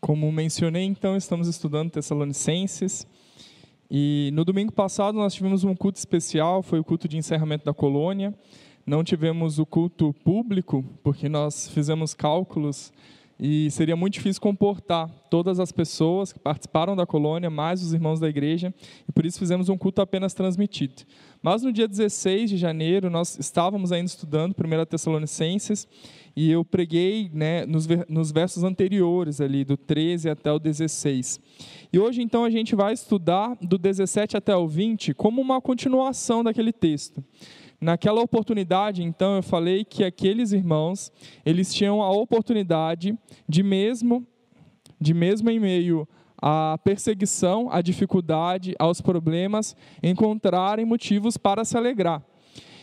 Como mencionei, então, estamos estudando Tessalonicenses. E no domingo passado nós tivemos um culto especial, foi o culto de encerramento da colônia. Não tivemos o culto público, porque nós fizemos cálculos e seria muito difícil comportar todas as pessoas que participaram da colônia, mais os irmãos da igreja, e por isso fizemos um culto apenas transmitido. Mas no dia 16 de janeiro, nós estávamos ainda estudando 1 Tessalonicenses, e eu preguei né, nos, nos versos anteriores, ali, do 13 até o 16. E hoje, então, a gente vai estudar do 17 até o 20 como uma continuação daquele texto. Naquela oportunidade, então, eu falei que aqueles irmãos, eles tinham a oportunidade de mesmo, de mesmo em meio à perseguição, à dificuldade, aos problemas, encontrarem motivos para se alegrar.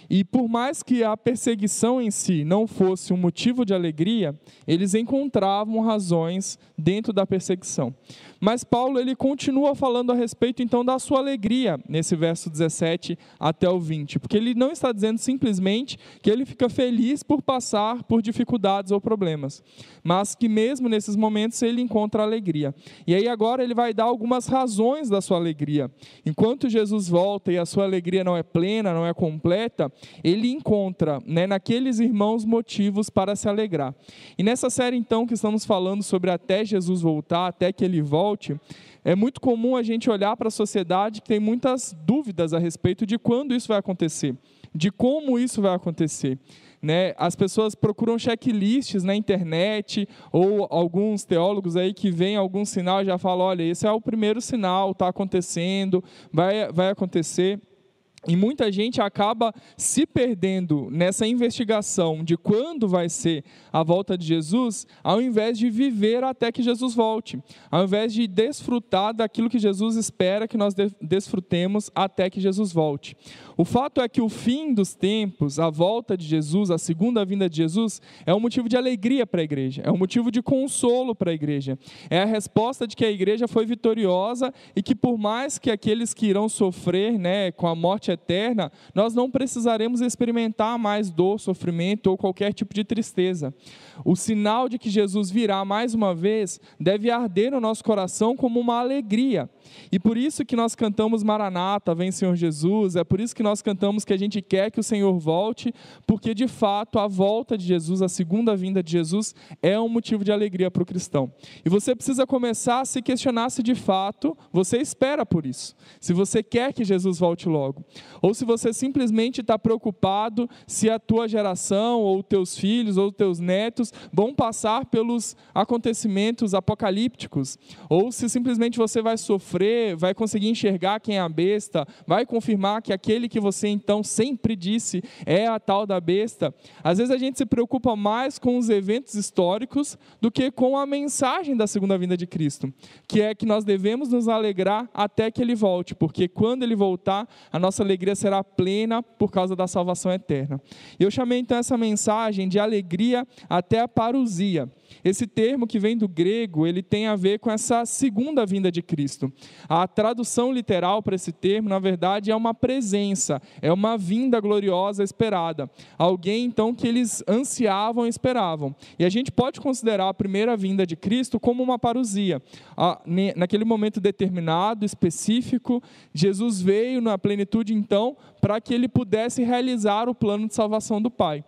E por mais que a perseguição em si não fosse um motivo de alegria, eles encontravam razões dentro da perseguição. Mas Paulo ele continua falando a respeito então da sua alegria nesse verso 17 até o 20, porque ele não está dizendo simplesmente que ele fica feliz por passar por dificuldades ou problemas, mas que mesmo nesses momentos ele encontra alegria. E aí agora ele vai dar algumas razões da sua alegria. Enquanto Jesus volta e a sua alegria não é plena, não é completa, ele encontra né, naqueles irmãos motivos para se alegrar. E nessa série, então, que estamos falando sobre até Jesus voltar, até que ele volte, é muito comum a gente olhar para a sociedade que tem muitas dúvidas a respeito de quando isso vai acontecer, de como isso vai acontecer. Né, as pessoas procuram checklists na internet ou alguns teólogos aí que veem algum sinal e já falam, olha, esse é o primeiro sinal, está acontecendo, vai, vai acontecer. E muita gente acaba se perdendo nessa investigação de quando vai ser a volta de Jesus, ao invés de viver até que Jesus volte, ao invés de desfrutar daquilo que Jesus espera que nós desfrutemos até que Jesus volte. O fato é que o fim dos tempos, a volta de Jesus, a segunda vinda de Jesus, é um motivo de alegria para a igreja, é um motivo de consolo para a igreja. É a resposta de que a igreja foi vitoriosa e que por mais que aqueles que irão sofrer, né, com a morte eterna, nós não precisaremos experimentar mais dor, sofrimento ou qualquer tipo de tristeza. O sinal de que Jesus virá mais uma vez deve arder no nosso coração como uma alegria. E por isso que nós cantamos Maranata, vem Senhor Jesus, é por isso que nós cantamos que a gente quer que o Senhor volte, porque de fato a volta de Jesus, a segunda vinda de Jesus, é um motivo de alegria para o cristão. E você precisa começar a se questionar se de fato você espera por isso, se você quer que Jesus volte logo, ou se você simplesmente está preocupado se a tua geração, ou teus filhos, ou teus netos vão passar pelos acontecimentos apocalípticos, ou se simplesmente você vai sofrer sofrer, vai conseguir enxergar quem é a besta, vai confirmar que aquele que você então sempre disse é a tal da besta. Às vezes a gente se preocupa mais com os eventos históricos do que com a mensagem da segunda vinda de Cristo, que é que nós devemos nos alegrar até que ele volte, porque quando ele voltar, a nossa alegria será plena por causa da salvação eterna. Eu chamei então essa mensagem de alegria até a parousia. Esse termo que vem do grego, ele tem a ver com essa segunda vinda de Cristo. A tradução literal para esse termo, na verdade, é uma presença, é uma vinda gloriosa esperada. Alguém, então, que eles ansiavam e esperavam. E a gente pode considerar a primeira vinda de Cristo como uma parousia. Naquele momento determinado, específico, Jesus veio na plenitude, então, para que ele pudesse realizar o plano de salvação do Pai.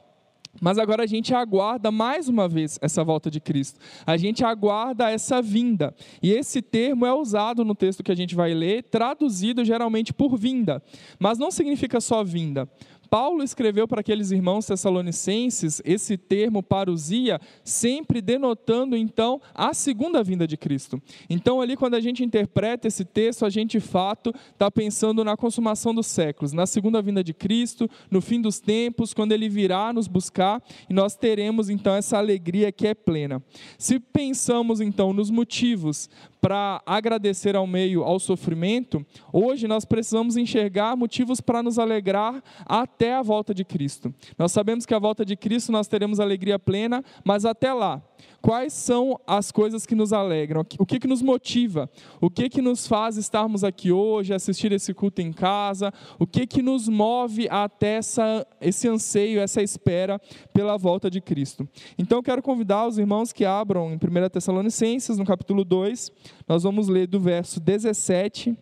Mas agora a gente aguarda mais uma vez essa volta de Cristo. A gente aguarda essa vinda. E esse termo é usado no texto que a gente vai ler, traduzido geralmente por vinda. Mas não significa só vinda. Paulo escreveu para aqueles irmãos tessalonicenses esse termo parousia, sempre denotando então a segunda vinda de Cristo. Então, ali, quando a gente interpreta esse texto, a gente de fato está pensando na consumação dos séculos, na segunda vinda de Cristo, no fim dos tempos, quando ele virá nos buscar e nós teremos então essa alegria que é plena. Se pensamos então nos motivos para agradecer ao meio ao sofrimento, hoje nós precisamos enxergar motivos para nos alegrar até a volta de Cristo. Nós sabemos que a volta de Cristo nós teremos alegria plena, mas até lá quais são as coisas que nos alegram, o que, que nos motiva, o que, que nos faz estarmos aqui hoje, assistir esse culto em casa, o que, que nos move até essa, esse anseio, essa espera pela volta de Cristo. Então, quero convidar os irmãos que abram em 1 Tessalonicenses, no capítulo 2, nós vamos ler do verso 17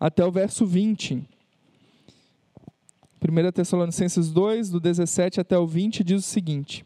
até o verso 20. 1 Tessalonicenses 2, do 17 até o 20, diz o seguinte.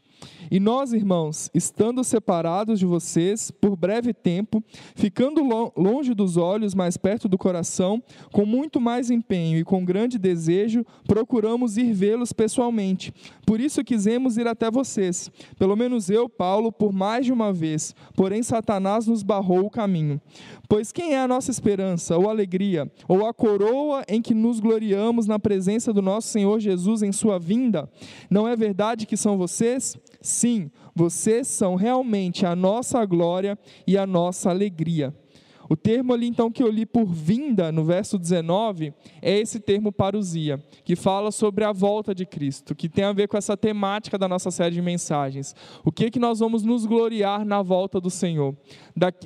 E nós, irmãos, estando separados de vocês por breve tempo, ficando longe dos olhos, mais perto do coração, com muito mais empenho e com grande desejo, procuramos ir vê-los pessoalmente. Por isso quisemos ir até vocês, pelo menos eu, Paulo, por mais de uma vez, porém Satanás nos barrou o caminho. Pois quem é a nossa esperança, ou alegria, ou a coroa em que nos gloriamos na presença do nosso Senhor Jesus em sua vinda? Não é verdade que são vocês? Sim, vocês são realmente a nossa glória e a nossa alegria. O termo ali então que eu li por vinda no verso 19 é esse termo parousia, que fala sobre a volta de Cristo, que tem a ver com essa temática da nossa série de mensagens. O que que nós vamos nos gloriar na volta do Senhor?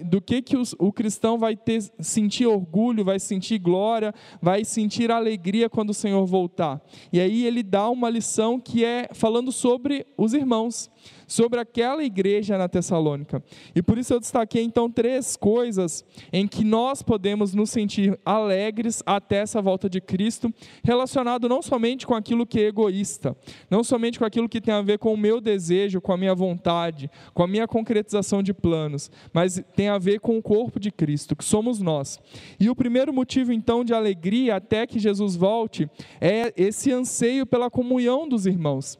Do que que o cristão vai ter sentir orgulho, vai sentir glória, vai sentir alegria quando o Senhor voltar? E aí ele dá uma lição que é falando sobre os irmãos sobre aquela igreja na Tessalônica. E por isso eu destaquei então três coisas em que nós podemos nos sentir alegres até essa volta de Cristo, relacionado não somente com aquilo que é egoísta, não somente com aquilo que tem a ver com o meu desejo, com a minha vontade, com a minha concretização de planos, mas tem a ver com o corpo de Cristo, que somos nós. E o primeiro motivo então de alegria até que Jesus volte é esse anseio pela comunhão dos irmãos.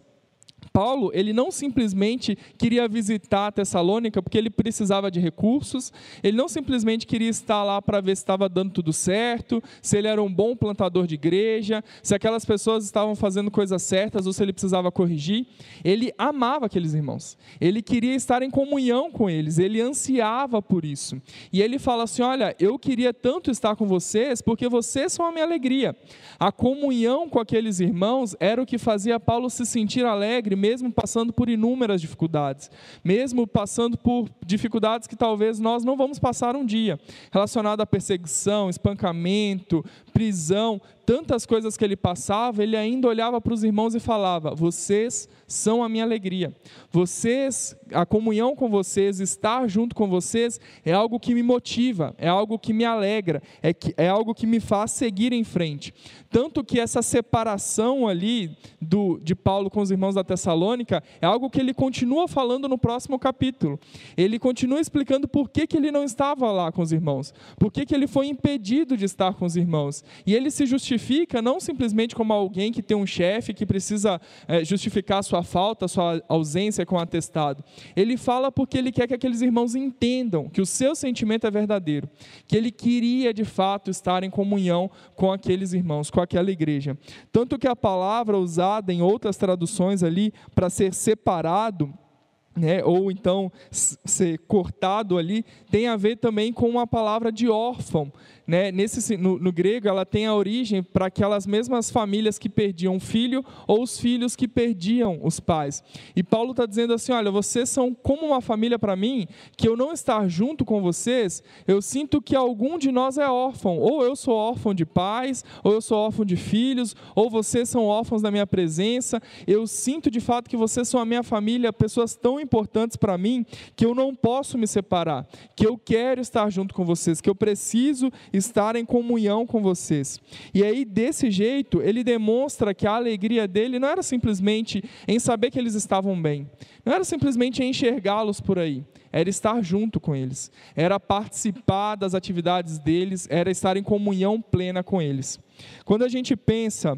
Paulo, ele não simplesmente queria visitar Tessalônica porque ele precisava de recursos, ele não simplesmente queria estar lá para ver se estava dando tudo certo, se ele era um bom plantador de igreja, se aquelas pessoas estavam fazendo coisas certas ou se ele precisava corrigir. Ele amava aqueles irmãos, ele queria estar em comunhão com eles, ele ansiava por isso. E ele fala assim: Olha, eu queria tanto estar com vocês porque vocês são a minha alegria. A comunhão com aqueles irmãos era o que fazia Paulo se sentir alegre mesmo passando por inúmeras dificuldades, mesmo passando por dificuldades que talvez nós não vamos passar um dia, relacionado à perseguição, espancamento, prisão, tantas coisas que ele passava, ele ainda olhava para os irmãos e falava: Vocês são a minha alegria. Vocês, a comunhão com vocês, estar junto com vocês, é algo que me motiva, é algo que me alegra, é, que, é algo que me faz seguir em frente. Tanto que essa separação ali do, de Paulo com os irmãos da Tessalônica é algo que ele continua falando no próximo capítulo. Ele continua explicando por que, que ele não estava lá com os irmãos, por que, que ele foi impedido de estar com os irmãos. E ele se justifica não simplesmente como alguém que tem um chefe que precisa é, justificar sua falta, sua ausência com atestado. Ele fala porque ele quer que aqueles irmãos entendam que o seu sentimento é verdadeiro, que ele queria de fato estar em comunhão com aqueles irmãos, com aquela igreja. Tanto que a palavra usada em outras traduções ali para ser separado né, ou então ser cortado ali, tem a ver também com uma palavra de órfão, né, nesse, no, no, grego, ela tem a origem para aquelas mesmas famílias que perdiam um filho ou os filhos que perdiam os pais. E Paulo está dizendo assim: olha, vocês são como uma família para mim, que eu não estar junto com vocês, eu sinto que algum de nós é órfão. Ou eu sou órfão de pais, ou eu sou órfão de filhos, ou vocês são órfãos da minha presença. Eu sinto de fato que vocês são a minha família, pessoas tão importantes para mim, que eu não posso me separar, que eu quero estar junto com vocês, que eu preciso estar em comunhão com vocês. E aí, desse jeito, ele demonstra que a alegria dele não era simplesmente em saber que eles estavam bem, não era simplesmente enxergá-los por aí, era estar junto com eles, era participar das atividades deles, era estar em comunhão plena com eles. Quando a gente pensa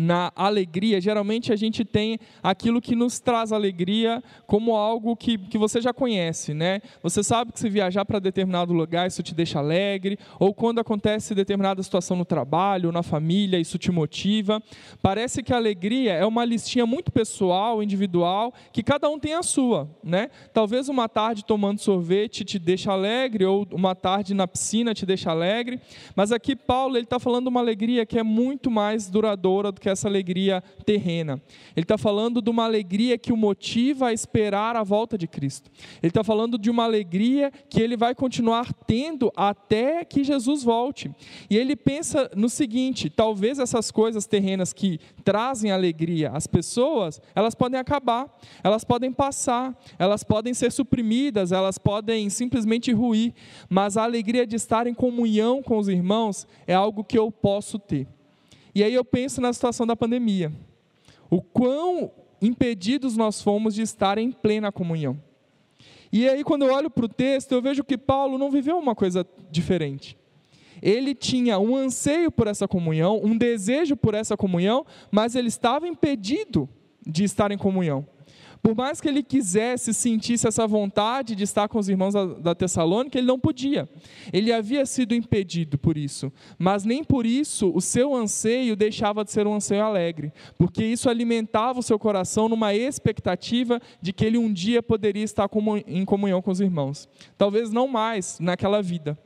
na alegria, geralmente a gente tem aquilo que nos traz alegria como algo que, que você já conhece, né? Você sabe que se viajar para determinado lugar, isso te deixa alegre, ou quando acontece determinada situação no trabalho, na família, isso te motiva. Parece que a alegria é uma listinha muito pessoal, individual, que cada um tem a sua, né? Talvez uma tarde tomando sorvete te deixa alegre, ou uma tarde na piscina te deixa alegre, mas aqui Paulo ele está falando uma alegria que é muito mais duradoura do que essa alegria terrena. Ele está falando de uma alegria que o motiva a esperar a volta de Cristo. Ele está falando de uma alegria que ele vai continuar tendo até que Jesus volte. E ele pensa no seguinte: talvez essas coisas terrenas que trazem alegria às pessoas, elas podem acabar, elas podem passar, elas podem ser suprimidas, elas podem simplesmente ruir, mas a alegria de estar em comunhão com os irmãos é algo que eu posso ter. E aí eu penso na situação da pandemia. O quão impedidos nós fomos de estar em plena comunhão. E aí, quando eu olho para o texto, eu vejo que Paulo não viveu uma coisa diferente. Ele tinha um anseio por essa comunhão, um desejo por essa comunhão, mas ele estava impedido de estar em comunhão. Por mais que ele quisesse, sentisse essa vontade de estar com os irmãos da Tessalônica, ele não podia. Ele havia sido impedido por isso. Mas nem por isso o seu anseio deixava de ser um anseio alegre, porque isso alimentava o seu coração numa expectativa de que ele um dia poderia estar em comunhão com os irmãos. Talvez não mais naquela vida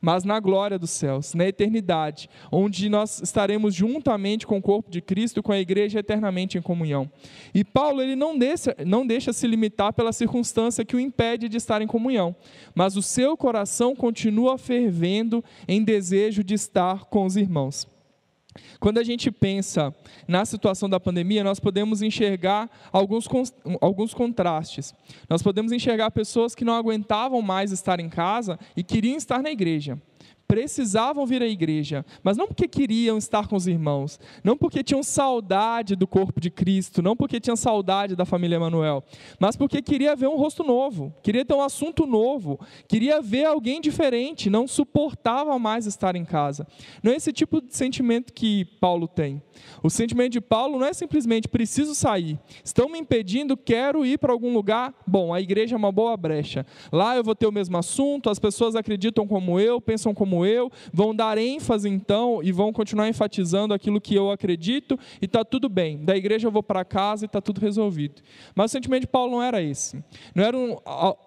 mas na glória dos céus, na eternidade, onde nós estaremos juntamente com o corpo de Cristo, com a igreja eternamente em comunhão. E Paulo ele não deixa, não deixa se limitar pela circunstância que o impede de estar em comunhão, mas o seu coração continua fervendo em desejo de estar com os irmãos. Quando a gente pensa na situação da pandemia, nós podemos enxergar alguns, alguns contrastes. Nós podemos enxergar pessoas que não aguentavam mais estar em casa e queriam estar na igreja precisavam vir à igreja, mas não porque queriam estar com os irmãos, não porque tinham saudade do corpo de Cristo, não porque tinham saudade da família Emanuel, mas porque queria ver um rosto novo, queria ter um assunto novo, queria ver alguém diferente, não suportava mais estar em casa. Não é esse tipo de sentimento que Paulo tem. O sentimento de Paulo não é simplesmente preciso sair, estão me impedindo, quero ir para algum lugar. Bom, a igreja é uma boa brecha. Lá eu vou ter o mesmo assunto, as pessoas acreditam como eu, pensam como eu, vão dar ênfase então e vão continuar enfatizando aquilo que eu acredito e está tudo bem. Da igreja eu vou para casa e está tudo resolvido. Mas o sentimento de Paulo não era esse. Não era um,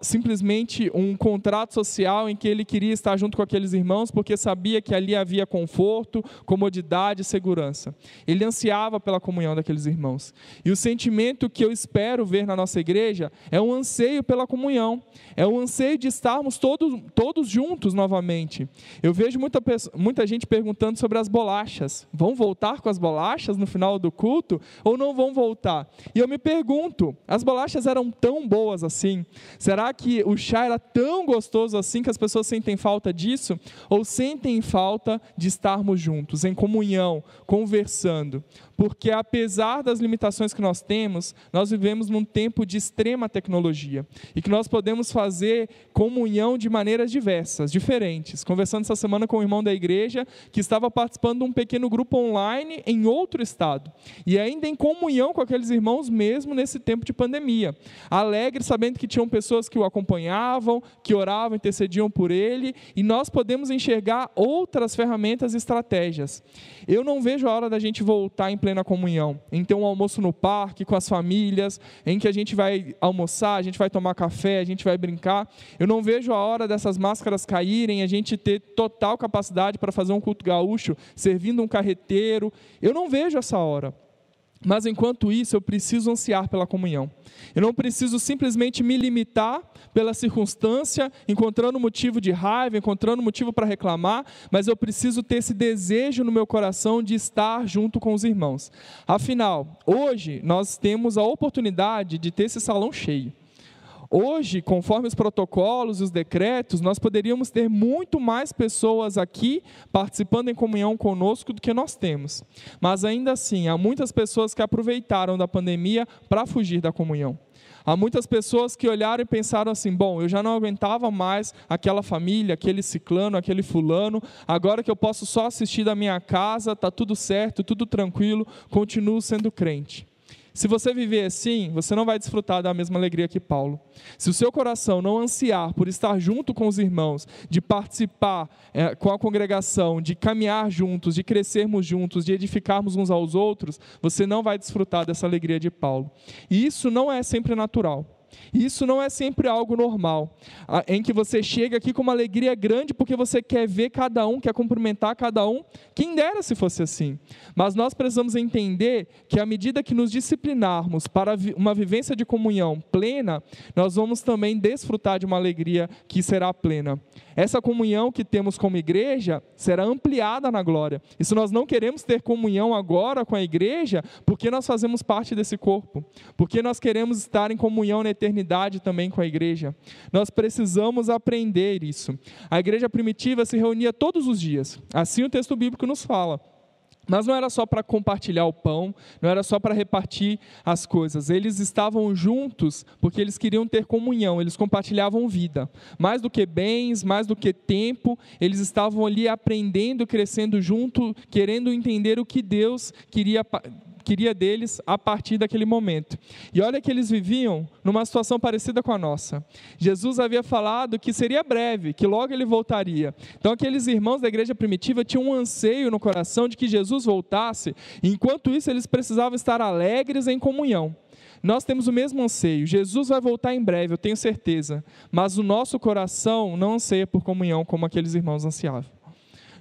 simplesmente um contrato social em que ele queria estar junto com aqueles irmãos porque sabia que ali havia conforto, comodidade e segurança. Ele ansiava pela comunhão daqueles irmãos. E o sentimento que eu espero ver na nossa igreja é um anseio pela comunhão, é um anseio de estarmos todos, todos juntos novamente. Eu vejo muita, muita gente perguntando sobre as bolachas. Vão voltar com as bolachas no final do culto ou não vão voltar? E eu me pergunto: as bolachas eram tão boas assim? Será que o chá era tão gostoso assim que as pessoas sentem falta disso? Ou sentem falta de estarmos juntos, em comunhão, conversando? Porque apesar das limitações que nós temos, nós vivemos num tempo de extrema tecnologia e que nós podemos fazer comunhão de maneiras diversas, diferentes. Conversando essa semana com um irmão da igreja que estava participando de um pequeno grupo online em outro estado e ainda em comunhão com aqueles irmãos mesmo nesse tempo de pandemia. Alegre sabendo que tinham pessoas que o acompanhavam, que oravam, intercediam por ele e nós podemos enxergar outras ferramentas e estratégias. Eu não vejo a hora da gente voltar em plena comunhão, em ter um almoço no parque com as famílias, em que a gente vai almoçar, a gente vai tomar café, a gente vai brincar. Eu não vejo a hora dessas máscaras caírem, a gente ter total capacidade para fazer um culto gaúcho, servindo um carreteiro. Eu não vejo essa hora. Mas enquanto isso, eu preciso ansiar pela comunhão. Eu não preciso simplesmente me limitar pela circunstância, encontrando motivo de raiva, encontrando motivo para reclamar, mas eu preciso ter esse desejo no meu coração de estar junto com os irmãos. Afinal, hoje nós temos a oportunidade de ter esse salão cheio. Hoje, conforme os protocolos e os decretos, nós poderíamos ter muito mais pessoas aqui participando em comunhão conosco do que nós temos. Mas ainda assim, há muitas pessoas que aproveitaram da pandemia para fugir da comunhão. Há muitas pessoas que olharam e pensaram assim: bom, eu já não aguentava mais aquela família, aquele ciclano, aquele fulano, agora que eu posso só assistir da minha casa, está tudo certo, tudo tranquilo, continuo sendo crente. Se você viver assim, você não vai desfrutar da mesma alegria que Paulo. Se o seu coração não ansiar por estar junto com os irmãos, de participar é, com a congregação, de caminhar juntos, de crescermos juntos, de edificarmos uns aos outros, você não vai desfrutar dessa alegria de Paulo. E isso não é sempre natural. Isso não é sempre algo normal, em que você chega aqui com uma alegria grande porque você quer ver cada um, quer cumprimentar cada um. Quem dera se fosse assim. Mas nós precisamos entender que à medida que nos disciplinarmos para uma vivência de comunhão plena, nós vamos também desfrutar de uma alegria que será plena. Essa comunhão que temos como igreja será ampliada na glória. E se nós não queremos ter comunhão agora com a igreja, porque nós fazemos parte desse corpo, porque nós queremos estar em comunhão na eternidade também com a igreja. Nós precisamos aprender isso. A igreja primitiva se reunia todos os dias, assim o texto bíblico nos fala. Mas não era só para compartilhar o pão, não era só para repartir as coisas. Eles estavam juntos porque eles queriam ter comunhão, eles compartilhavam vida. Mais do que bens, mais do que tempo, eles estavam ali aprendendo, crescendo junto, querendo entender o que Deus queria queria deles a partir daquele momento. E olha que eles viviam numa situação parecida com a nossa. Jesus havia falado que seria breve, que logo ele voltaria. Então aqueles irmãos da igreja primitiva tinham um anseio no coração de que Jesus voltasse, e enquanto isso eles precisavam estar alegres em comunhão. Nós temos o mesmo anseio. Jesus vai voltar em breve, eu tenho certeza. Mas o nosso coração não anseia por comunhão como aqueles irmãos ansiavam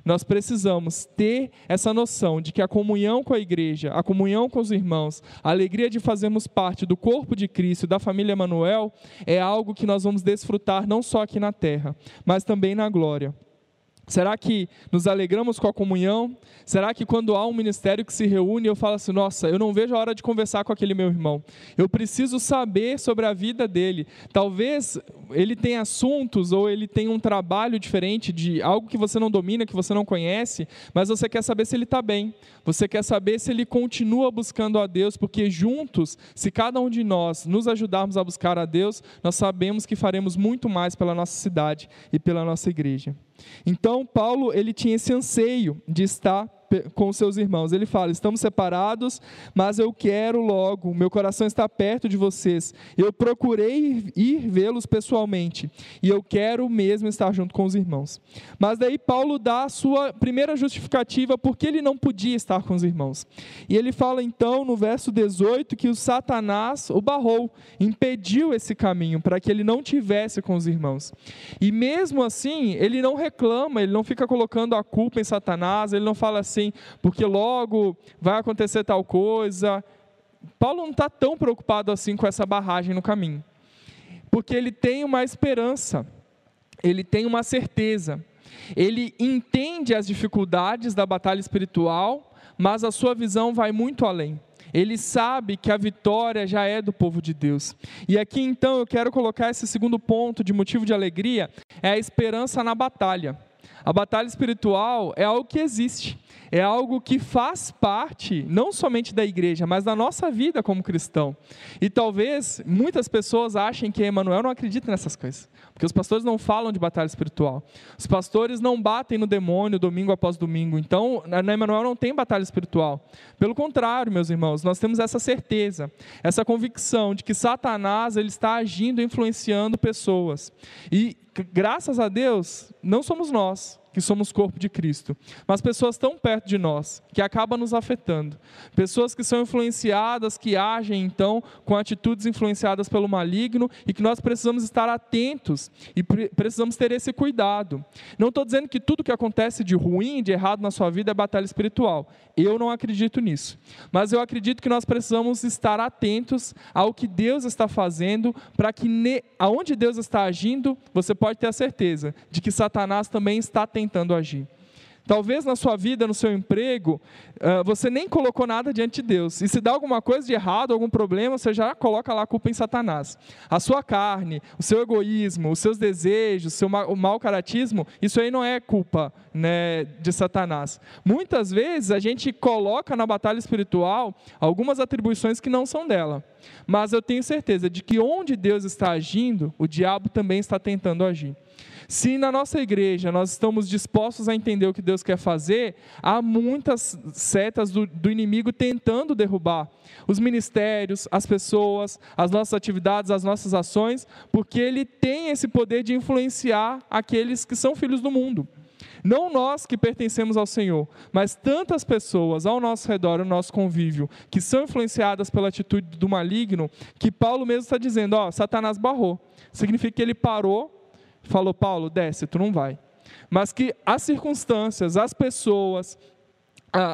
nós precisamos ter essa noção de que a comunhão com a igreja, a comunhão com os irmãos, a alegria de fazermos parte do corpo de Cristo, da família Emanuel, é algo que nós vamos desfrutar não só aqui na terra, mas também na glória. Será que nos alegramos com a comunhão? Será que quando há um ministério que se reúne, eu falo assim: nossa, eu não vejo a hora de conversar com aquele meu irmão. Eu preciso saber sobre a vida dele. Talvez ele tenha assuntos ou ele tenha um trabalho diferente de algo que você não domina, que você não conhece, mas você quer saber se ele está bem. Você quer saber se ele continua buscando a Deus, porque juntos, se cada um de nós nos ajudarmos a buscar a Deus, nós sabemos que faremos muito mais pela nossa cidade e pela nossa igreja. Então, Paulo, ele tinha esse anseio de estar com seus irmãos. Ele fala: Estamos separados, mas eu quero logo, meu coração está perto de vocês. Eu procurei ir vê-los pessoalmente, e eu quero mesmo estar junto com os irmãos. Mas daí Paulo dá a sua primeira justificativa porque ele não podia estar com os irmãos. E ele fala então no verso 18 que o Satanás o barrou, impediu esse caminho para que ele não tivesse com os irmãos. E mesmo assim, ele não reclama, ele não fica colocando a culpa em Satanás, ele não fala assim, porque logo vai acontecer tal coisa. Paulo não está tão preocupado assim com essa barragem no caminho, porque ele tem uma esperança, ele tem uma certeza, ele entende as dificuldades da batalha espiritual, mas a sua visão vai muito além. Ele sabe que a vitória já é do povo de Deus. E aqui então eu quero colocar esse segundo ponto de motivo de alegria, é a esperança na batalha. A batalha espiritual é algo que existe é algo que faz parte não somente da igreja, mas da nossa vida como cristão. E talvez muitas pessoas achem que Emmanuel não acredita nessas coisas, porque os pastores não falam de batalha espiritual. Os pastores não batem no demônio domingo após domingo. Então, na Emmanuel não tem batalha espiritual. Pelo contrário, meus irmãos, nós temos essa certeza, essa convicção de que Satanás ele está agindo, influenciando pessoas. E graças a Deus, não somos nós, que somos corpo de Cristo, mas pessoas tão perto de nós que acabam nos afetando. Pessoas que são influenciadas, que agem então com atitudes influenciadas pelo maligno e que nós precisamos estar atentos e precisamos ter esse cuidado. Não estou dizendo que tudo que acontece de ruim, de errado na sua vida é batalha espiritual. Eu não acredito nisso. Mas eu acredito que nós precisamos estar atentos ao que Deus está fazendo para que aonde Deus está agindo, você pode ter a certeza de que Satanás também está tentando tentando agir. Talvez na sua vida, no seu emprego, você nem colocou nada diante de Deus. E se dá alguma coisa de errado, algum problema, você já coloca lá a culpa em Satanás. A sua carne, o seu egoísmo, os seus desejos, o seu mau caratismo, isso aí não é culpa né, de Satanás. Muitas vezes a gente coloca na batalha espiritual algumas atribuições que não são dela. Mas eu tenho certeza de que onde Deus está agindo, o diabo também está tentando agir. Se na nossa igreja nós estamos dispostos a entender o que Deus quer fazer, há muitas setas do, do inimigo tentando derrubar os ministérios, as pessoas, as nossas atividades, as nossas ações, porque ele tem esse poder de influenciar aqueles que são filhos do mundo. Não nós que pertencemos ao Senhor, mas tantas pessoas ao nosso redor, ao nosso convívio, que são influenciadas pela atitude do maligno, que Paulo mesmo está dizendo: ó, Satanás barrou. Significa que ele parou, falou: Paulo, desce, tu não vai. Mas que as circunstâncias, as pessoas,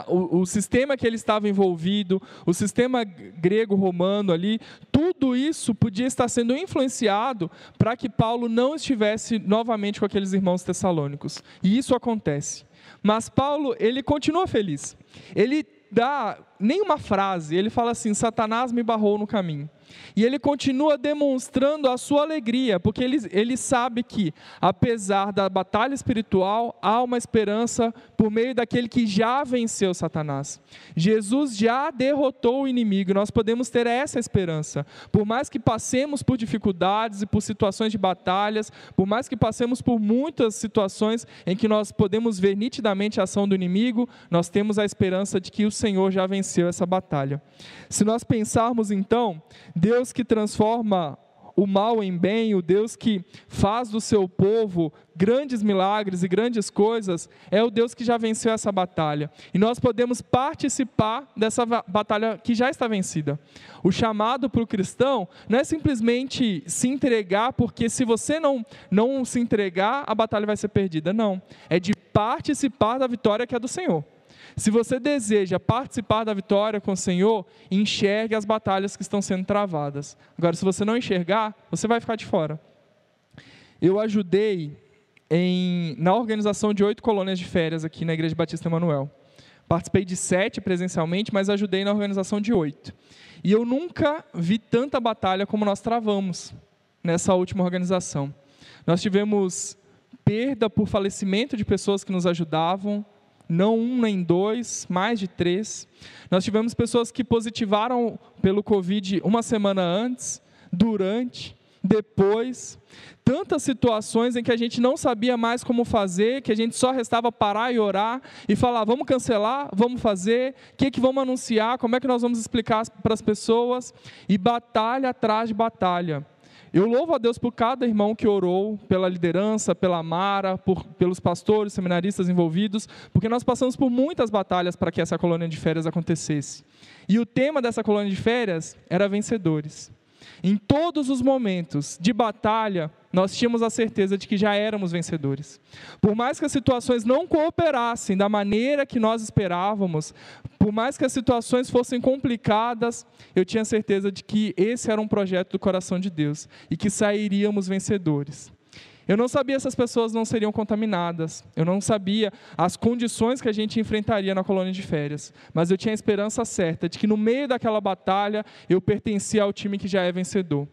o, o, sistema que ele estava envolvido, o sistema grego-romano ali, tudo isso podia estar sendo influenciado para que Paulo não estivesse novamente com aqueles irmãos tessalônicos. E isso acontece. Mas Paulo, ele continua feliz. Ele dá nenhuma frase, ele fala assim: Satanás me barrou no caminho. E ele continua demonstrando a sua alegria, porque ele, ele sabe que, apesar da batalha espiritual, há uma esperança por meio daquele que já venceu Satanás. Jesus já derrotou o inimigo, nós podemos ter essa esperança. Por mais que passemos por dificuldades e por situações de batalhas, por mais que passemos por muitas situações em que nós podemos ver nitidamente a ação do inimigo, nós temos a esperança de que o Senhor já venceu essa batalha. Se nós pensarmos então, Deus que transforma o mal em bem, o Deus que faz do seu povo grandes milagres e grandes coisas, é o Deus que já venceu essa batalha. E nós podemos participar dessa batalha que já está vencida. O chamado para o cristão não é simplesmente se entregar, porque se você não, não se entregar, a batalha vai ser perdida. Não. É de participar da vitória que é do Senhor. Se você deseja participar da vitória com o Senhor, enxergue as batalhas que estão sendo travadas. Agora, se você não enxergar, você vai ficar de fora. Eu ajudei em, na organização de oito colônias de férias aqui na Igreja Batista Emanuel. Participei de sete presencialmente, mas ajudei na organização de oito. E eu nunca vi tanta batalha como nós travamos nessa última organização. Nós tivemos perda por falecimento de pessoas que nos ajudavam, não um nem dois, mais de três. Nós tivemos pessoas que positivaram pelo Covid uma semana antes, durante, depois. Tantas situações em que a gente não sabia mais como fazer, que a gente só restava parar e orar e falar: vamos cancelar, vamos fazer, o que, que vamos anunciar, como é que nós vamos explicar para as pessoas, e batalha atrás de batalha. Eu louvo a Deus por cada irmão que orou, pela liderança, pela Mara, por, pelos pastores, seminaristas envolvidos, porque nós passamos por muitas batalhas para que essa colônia de férias acontecesse. E o tema dessa colônia de férias era vencedores. Em todos os momentos de batalha, nós tínhamos a certeza de que já éramos vencedores. Por mais que as situações não cooperassem da maneira que nós esperávamos, por mais que as situações fossem complicadas, eu tinha certeza de que esse era um projeto do coração de Deus e que sairíamos vencedores. Eu não sabia se as pessoas não seriam contaminadas. Eu não sabia as condições que a gente enfrentaria na colônia de férias. Mas eu tinha a esperança certa de que no meio daquela batalha eu pertencia ao time que já é vencedor.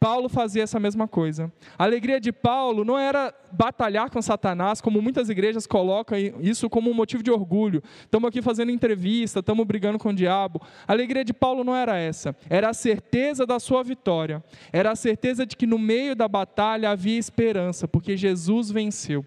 Paulo fazia essa mesma coisa. A alegria de Paulo não era batalhar com Satanás, como muitas igrejas colocam isso como um motivo de orgulho. Estamos aqui fazendo entrevista, estamos brigando com o diabo. A alegria de Paulo não era essa. Era a certeza da sua vitória. Era a certeza de que no meio da batalha havia esperança, porque Jesus venceu.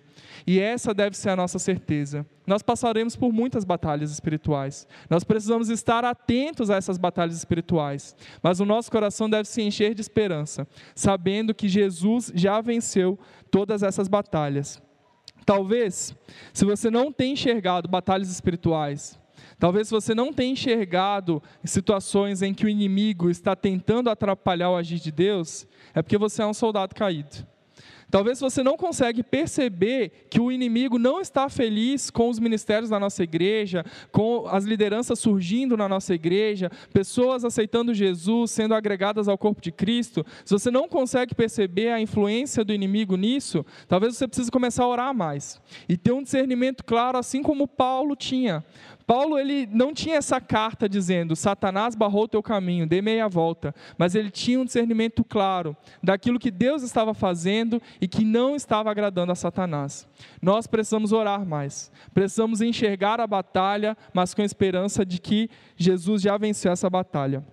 E essa deve ser a nossa certeza. Nós passaremos por muitas batalhas espirituais. Nós precisamos estar atentos a essas batalhas espirituais. Mas o nosso coração deve se encher de esperança, sabendo que Jesus já venceu todas essas batalhas. Talvez, se você não tem enxergado batalhas espirituais, Talvez você não tenha enxergado situações em que o inimigo está tentando atrapalhar o agir de Deus, é porque você é um soldado caído. Talvez você não consegue perceber que o inimigo não está feliz com os ministérios da nossa igreja, com as lideranças surgindo na nossa igreja, pessoas aceitando Jesus, sendo agregadas ao corpo de Cristo. Se você não consegue perceber a influência do inimigo nisso, talvez você precise começar a orar mais e ter um discernimento claro, assim como Paulo tinha. Paulo ele não tinha essa carta dizendo Satanás barrou teu caminho, dê meia volta, mas ele tinha um discernimento claro daquilo que Deus estava fazendo e que não estava agradando a Satanás. Nós precisamos orar mais, precisamos enxergar a batalha, mas com a esperança de que Jesus já venceu essa batalha.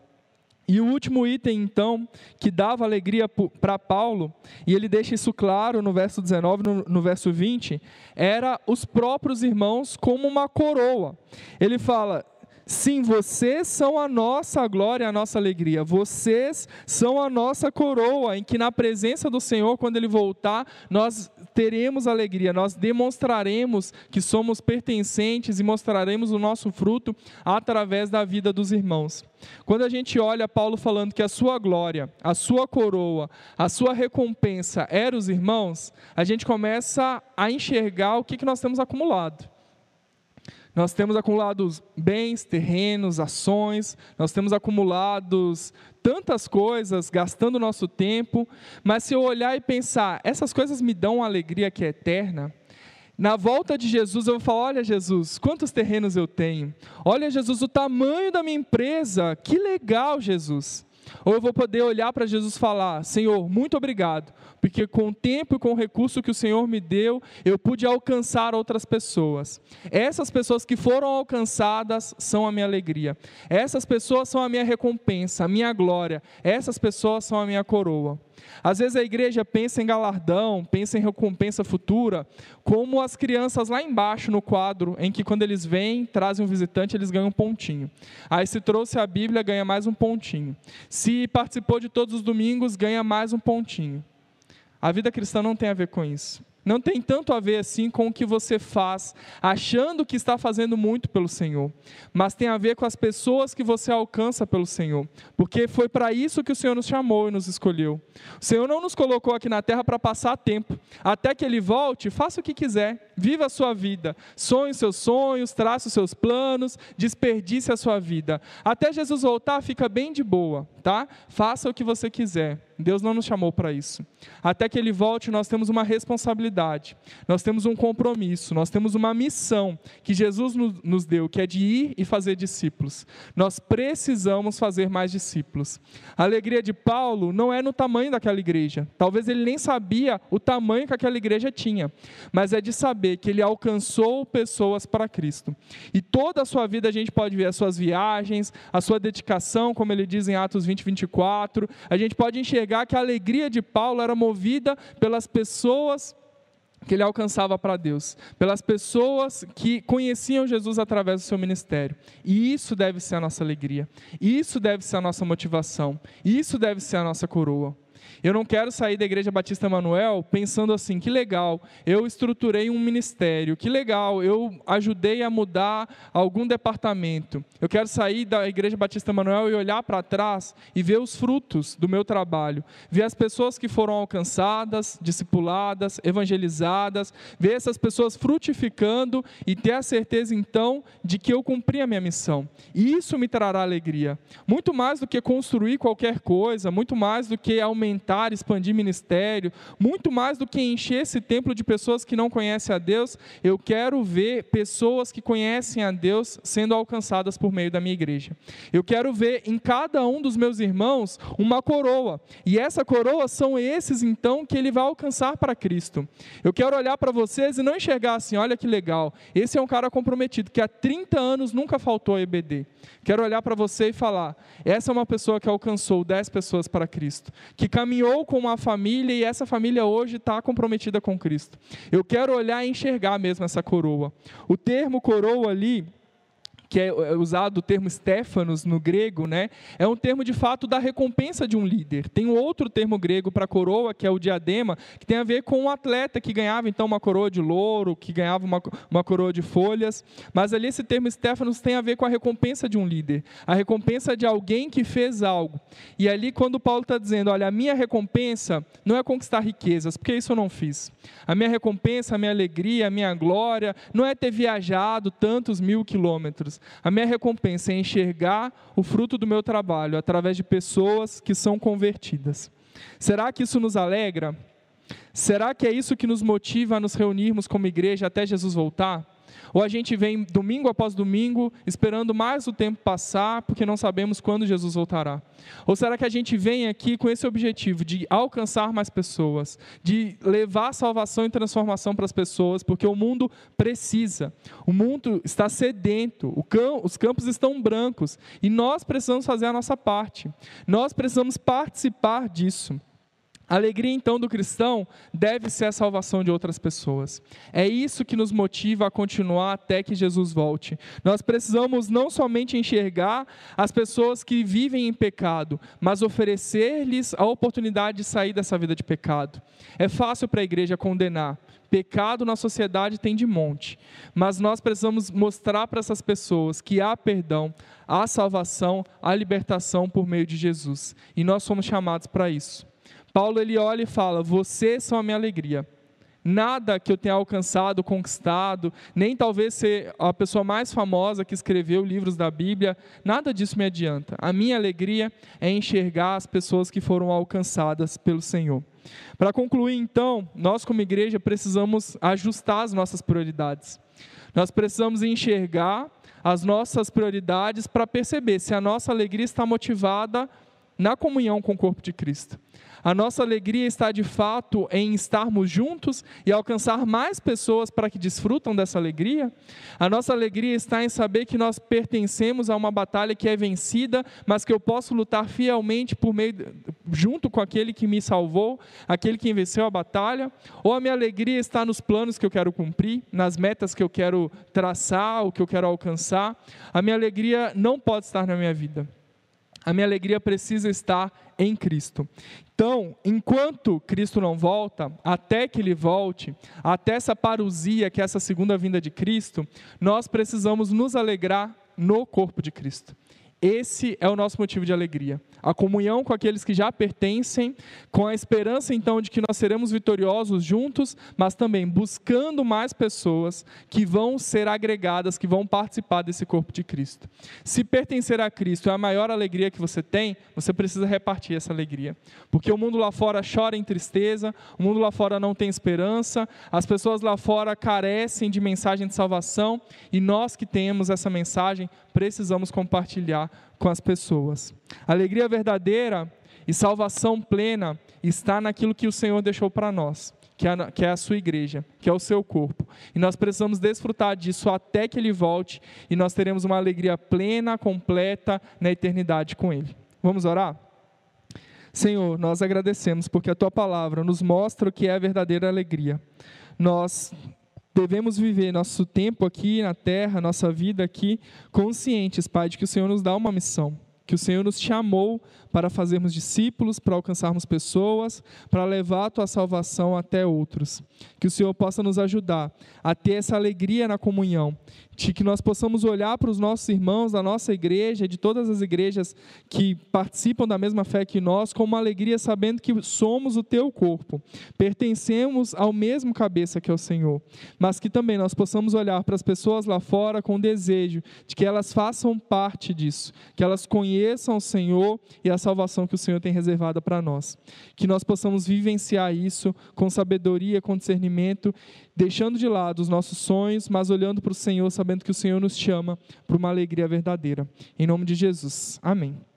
E o último item, então, que dava alegria para Paulo, e ele deixa isso claro no verso 19, no, no, verso 20, era os próprios irmãos como uma coroa. Ele fala: Sim, vocês são a nossa glória, a nossa alegria. Vocês são a nossa coroa, em que na presença do Senhor, quando Ele voltar, nós teremos alegria, nós demonstraremos que somos pertencentes e mostraremos o nosso fruto através da vida dos irmãos. Quando a gente olha Paulo falando que a sua glória, a sua coroa, a sua recompensa eram os irmãos, a gente começa a enxergar o que, nós temos acumulado. Nós temos acumulados bens, terrenos, ações, nós temos acumulados tantas coisas, gastando nosso tempo, mas se eu olhar e pensar, essas coisas me dão uma alegria que é eterna, na volta de Jesus, eu vou falar: olha, Jesus, quantos terrenos eu tenho. Olha, Jesus, o tamanho da minha empresa. Que legal, Jesus. Ou eu vou poder olhar para Jesus e falar: Senhor, muito obrigado, porque com o tempo e com o recurso que o Senhor me deu, eu pude alcançar outras pessoas. Essas pessoas que foram alcançadas são a minha alegria. Essas pessoas são a minha recompensa, a minha glória. Essas pessoas são a minha coroa. Às vezes a igreja pensa em galardão, pensa em recompensa futura, como as crianças lá embaixo no quadro, em que quando eles vêm, trazem um visitante, eles ganham um pontinho. Aí se trouxe a Bíblia, ganha mais um pontinho. Se participou de todos os domingos, ganha mais um pontinho. A vida cristã não tem a ver com isso. Não tem tanto a ver assim com o que você faz, achando que está fazendo muito pelo Senhor, mas tem a ver com as pessoas que você alcança pelo Senhor, porque foi para isso que o Senhor nos chamou e nos escolheu. O Senhor não nos colocou aqui na terra para passar tempo, até que Ele volte, faça o que quiser, viva a sua vida, sonhe seus sonhos, trace os seus planos, desperdice a sua vida. Até Jesus voltar, fica bem de boa, tá? Faça o que você quiser. Deus não nos chamou para isso. Até que Ele volte, nós temos uma responsabilidade, nós temos um compromisso, nós temos uma missão que Jesus nos deu, que é de ir e fazer discípulos. Nós precisamos fazer mais discípulos. A alegria de Paulo não é no tamanho daquela igreja. Talvez ele nem sabia o tamanho que aquela igreja tinha, mas é de saber que ele alcançou pessoas para Cristo. E toda a sua vida a gente pode ver as suas viagens, a sua dedicação, como ele diz em Atos 20, 24. A gente pode enxergar enxergar que a alegria de Paulo era movida pelas pessoas que ele alcançava para Deus, pelas pessoas que conheciam Jesus através do seu ministério. E isso deve ser a nossa alegria, isso deve ser a nossa motivação, isso deve ser a nossa coroa. Eu não quero sair da Igreja Batista Manuel pensando assim, que legal, eu estruturei um ministério, que legal, eu ajudei a mudar algum departamento. Eu quero sair da Igreja Batista Manuel e olhar para trás e ver os frutos do meu trabalho, ver as pessoas que foram alcançadas, discipuladas, evangelizadas, ver essas pessoas frutificando e ter a certeza então de que eu cumpri a minha missão. E isso me trará alegria. Muito mais do que construir qualquer coisa, muito mais do que aumentar expandir ministério, muito mais do que encher esse templo de pessoas que não conhecem a Deus, eu quero ver pessoas que conhecem a Deus sendo alcançadas por meio da minha igreja. Eu quero ver em cada um dos meus irmãos uma coroa, e essa coroa são esses então que ele vai alcançar para Cristo. Eu quero olhar para vocês e não enxergar assim, olha que legal, esse é um cara comprometido que há 30 anos nunca faltou a EBD. Quero olhar para você e falar, essa é uma pessoa que alcançou 10 pessoas para Cristo, que caminhou caminhou com uma família e essa família hoje está comprometida com Cristo. Eu quero olhar e enxergar mesmo essa coroa. O termo coroa ali que é, é usado o termo Stefanos no grego, né, é um termo de fato da recompensa de um líder. Tem um outro termo grego para coroa, que é o diadema, que tem a ver com um atleta que ganhava então uma coroa de louro, que ganhava uma, uma coroa de folhas. Mas ali esse termo Stefanos tem a ver com a recompensa de um líder, a recompensa de alguém que fez algo. E ali, quando Paulo está dizendo, olha, a minha recompensa não é conquistar riquezas, porque isso eu não fiz. A minha recompensa, a minha alegria, a minha glória, não é ter viajado tantos mil quilômetros. A minha recompensa é enxergar o fruto do meu trabalho através de pessoas que são convertidas. Será que isso nos alegra? Será que é isso que nos motiva a nos reunirmos como igreja até Jesus voltar? Ou a gente vem domingo após domingo esperando mais o tempo passar porque não sabemos quando Jesus voltará? Ou será que a gente vem aqui com esse objetivo de alcançar mais pessoas, de levar salvação e transformação para as pessoas, porque o mundo precisa, o mundo está sedento, os campos estão brancos e nós precisamos fazer a nossa parte, nós precisamos participar disso. A alegria então do cristão deve ser a salvação de outras pessoas. É isso que nos motiva a continuar até que Jesus volte. Nós precisamos não somente enxergar as pessoas que vivem em pecado, mas oferecer-lhes a oportunidade de sair dessa vida de pecado. É fácil para a igreja condenar. Pecado na sociedade tem de monte, mas nós precisamos mostrar para essas pessoas que há perdão, há salvação, há libertação por meio de Jesus. E nós somos chamados para isso. Paulo ele olha e fala: Vocês são a minha alegria. Nada que eu tenha alcançado, conquistado, nem talvez ser a pessoa mais famosa que escreveu livros da Bíblia, nada disso me adianta. A minha alegria é enxergar as pessoas que foram alcançadas pelo Senhor. Para concluir, então, nós como igreja precisamos ajustar as nossas prioridades. Nós precisamos enxergar as nossas prioridades para perceber se a nossa alegria está motivada na comunhão com o corpo de Cristo. A nossa alegria está de fato em estarmos juntos e alcançar mais pessoas para que desfrutam dessa alegria. A nossa alegria está em saber que nós pertencemos a uma batalha que é vencida, mas que eu posso lutar fielmente por meio junto com aquele que me salvou, aquele que venceu a batalha. Ou a minha alegria está nos planos que eu quero cumprir, nas metas que eu quero traçar, o que eu quero alcançar. A minha alegria não pode estar na minha vida. A minha alegria precisa estar em Cristo. Então, enquanto Cristo não volta, até que ele volte, até essa parousia, que é essa segunda vinda de Cristo, nós precisamos nos alegrar no corpo de Cristo. Esse é o nosso motivo de alegria. A comunhão com aqueles que já pertencem, com a esperança então de que nós seremos vitoriosos juntos, mas também buscando mais pessoas que vão ser agregadas, que vão participar desse corpo de Cristo. Se pertencer a Cristo é a maior alegria que você tem, você precisa repartir essa alegria. Porque o mundo lá fora chora em tristeza, o mundo lá fora não tem esperança, as pessoas lá fora carecem de mensagem de salvação, e nós que temos essa mensagem precisamos compartilhar com as pessoas. Alegria verdadeira e salvação plena está naquilo que o Senhor deixou para nós, que é, que é a sua igreja, que é o seu corpo. E nós precisamos desfrutar disso até que Ele volte e nós teremos uma alegria plena, completa na eternidade com Ele. Vamos orar? Senhor, nós agradecemos porque a tua palavra nos mostra o que é a verdadeira alegria. Nós devemos viver nosso tempo aqui na terra, nossa vida aqui, conscientes, Pai, de que o Senhor nos dá uma missão, que o Senhor nos chamou para fazermos discípulos, para alcançarmos pessoas, para levar a tua salvação até outros. Que o Senhor possa nos ajudar a ter essa alegria na comunhão, de que nós possamos olhar para os nossos irmãos da nossa igreja, de todas as igrejas que participam da mesma fé que nós, com uma alegria sabendo que somos o teu corpo, pertencemos ao mesmo cabeça que é o Senhor, mas que também nós possamos olhar para as pessoas lá fora com desejo de que elas façam parte disso, que elas conheçam o Senhor e a salvação que o Senhor tem reservada para nós. Que nós possamos vivenciar isso com sabedoria, com discernimento, deixando de lado os nossos sonhos, mas olhando para o Senhor, sabendo que o Senhor nos chama para uma alegria verdadeira. Em nome de Jesus. Amém.